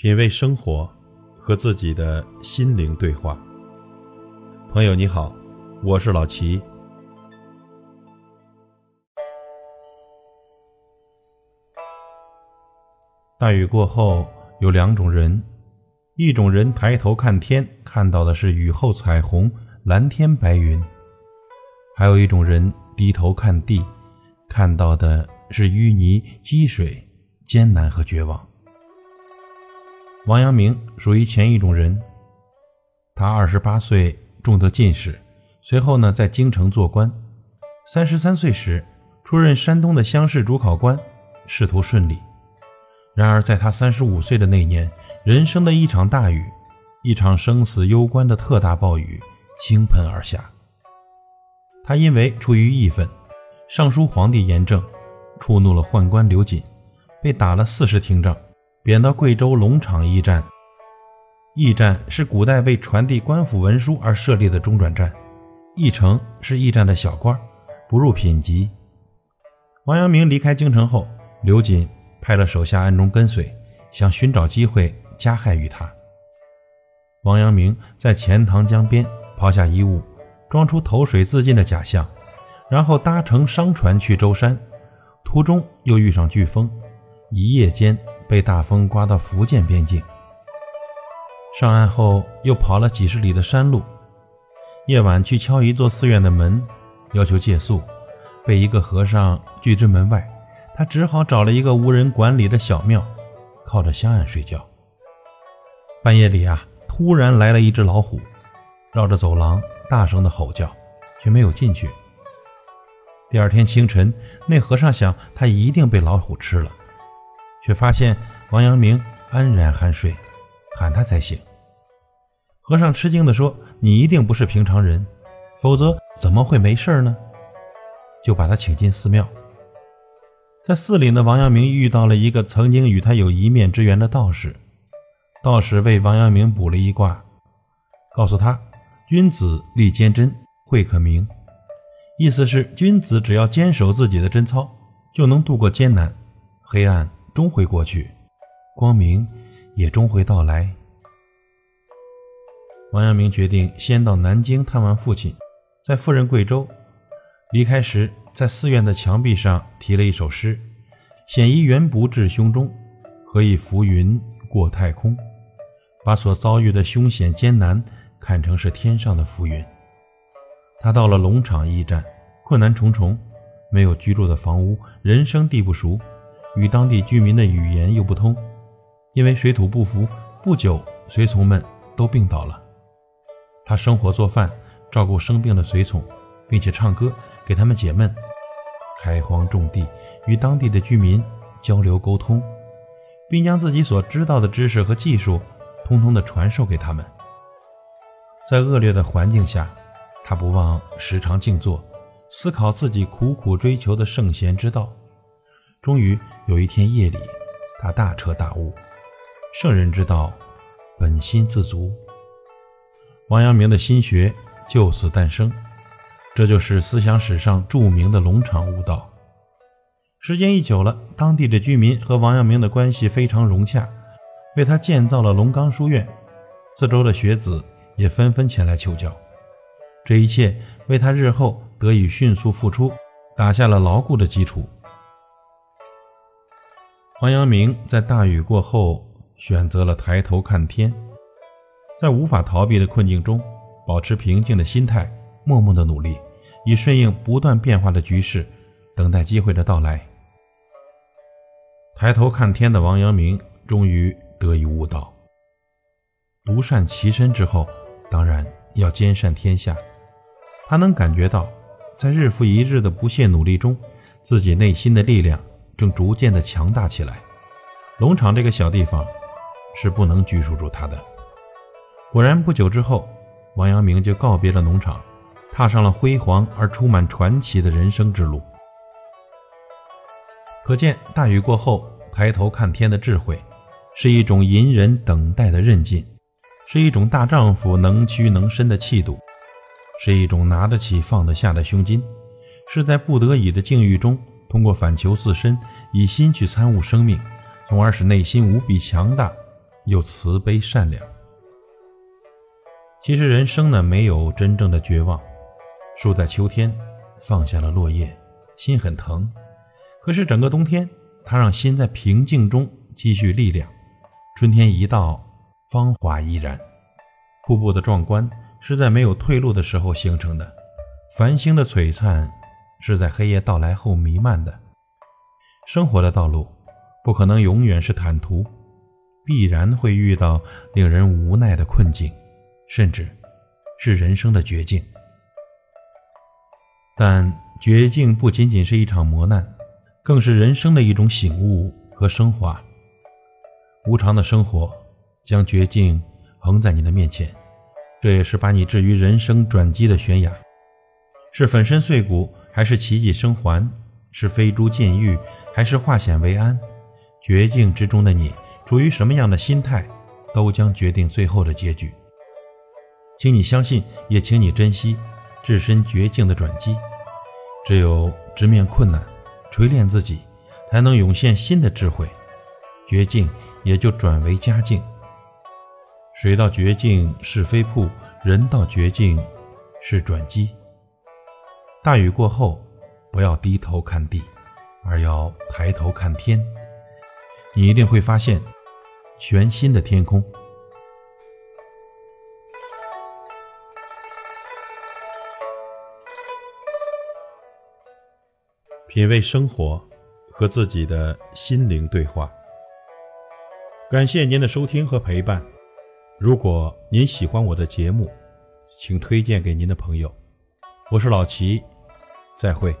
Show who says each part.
Speaker 1: 品味生活，和自己的心灵对话。朋友你好，我是老齐。大雨过后有两种人，一种人抬头看天，看到的是雨后彩虹、蓝天白云；还有一种人低头看地，看到的是淤泥积水、艰难和绝望。王阳明属于前一种人，他二十八岁中得进士，随后呢在京城做官。三十三岁时出任山东的乡试主考官，仕途顺利。然而在他三十五岁的那年，人生的一场大雨，一场生死攸关的特大暴雨倾盆而下。他因为出于义愤，上书皇帝严政，触怒了宦官刘瑾，被打了四十听杖。贬到贵州龙场驿站。驿站是古代为传递官府文书而设立的中转站，驿丞是驿站的小官，不入品级。王阳明离开京城后，刘瑾派了手下暗中跟随，想寻找机会加害于他。王阳明在钱塘江边抛下衣物，装出投水自尽的假象，然后搭乘商船去舟山，途中又遇上飓风，一夜间。被大风刮到福建边境，上岸后又跑了几十里的山路，夜晚去敲一座寺院的门，要求借宿，被一个和尚拒之门外。他只好找了一个无人管理的小庙，靠着香案睡觉。半夜里啊，突然来了一只老虎，绕着走廊大声的吼叫，却没有进去。第二天清晨，那和尚想，他一定被老虎吃了。却发现王阳明安然酣睡，喊他才醒。和尚吃惊地说：“你一定不是平常人，否则怎么会没事呢？”就把他请进寺庙。在寺里呢，王阳明遇到了一个曾经与他有一面之缘的道士。道士为王阳明卜了一卦，告诉他：“君子立坚贞，会可明。”意思是君子只要坚守自己的贞操，就能度过艰难、黑暗。终会过去，光明也终会到来。王阳明决定先到南京探望父亲，再赴任贵州。离开时，在寺院的墙壁上题了一首诗：“险夷原不至胸中，何以浮云过太空？”把所遭遇的凶险艰难看成是天上的浮云。他到了龙场驿站，困难重重，没有居住的房屋，人生地不熟。与当地居民的语言又不通，因为水土不服，不久随从们都病倒了。他生火做饭，照顾生病的随从，并且唱歌给他们解闷。开荒种地，与当地的居民交流沟通，并将自己所知道的知识和技术通通的传授给他们。在恶劣的环境下，他不忘时常静坐，思考自己苦苦追求的圣贤之道。终于有一天夜里，他大彻大悟，圣人之道，本心自足。王阳明的心学就此诞生，这就是思想史上著名的龙场悟道。时间一久了，当地的居民和王阳明的关系非常融洽，为他建造了龙岗书院，四周的学子也纷纷前来求教。这一切为他日后得以迅速复出打下了牢固的基础。王阳明在大雨过后选择了抬头看天，在无法逃避的困境中，保持平静的心态，默默的努力，以顺应不断变化的局势，等待机会的到来。抬头看天的王阳明终于得以悟道。独善其身之后，当然要兼善天下。他能感觉到，在日复一日的不懈努力中，自己内心的力量。正逐渐的强大起来，龙场这个小地方是不能拘束住他的。果然，不久之后，王阳明就告别了农场，踏上了辉煌而充满传奇的人生之路。可见，大雨过后抬头看天的智慧，是一种隐忍等待的韧劲，是一种大丈夫能屈能伸的气度，是一种拿得起放得下的胸襟，是在不得已的境遇中。通过反求自身，以心去参悟生命，从而使内心无比强大，又慈悲善良。其实人生呢，没有真正的绝望。树在秋天放下了落叶，心很疼。可是整个冬天，它让心在平静中积蓄力量。春天一到，芳华依然。瀑布的壮观是在没有退路的时候形成的，繁星的璀璨是在黑夜到来后弥漫的。生活的道路不可能永远是坦途，必然会遇到令人无奈的困境，甚至是人生的绝境。但绝境不仅仅是一场磨难，更是人生的一种醒悟和升华。无常的生活将绝境横在你的面前，这也是把你置于人生转机的悬崖。是粉身碎骨，还是奇迹生还？是飞猪进狱，还是化险为安？绝境之中的你，处于什么样的心态，都将决定最后的结局。请你相信，也请你珍惜置身绝境的转机。只有直面困难，锤炼自己，才能涌现新的智慧，绝境也就转为佳境。水到绝境是飞瀑，人到绝境是转机。大雨过后，不要低头看地，而要抬头看天，你一定会发现全新的天空。品味生活，和自己的心灵对话。感谢您的收听和陪伴。如果您喜欢我的节目，请推荐给您的朋友。我是老齐，再会。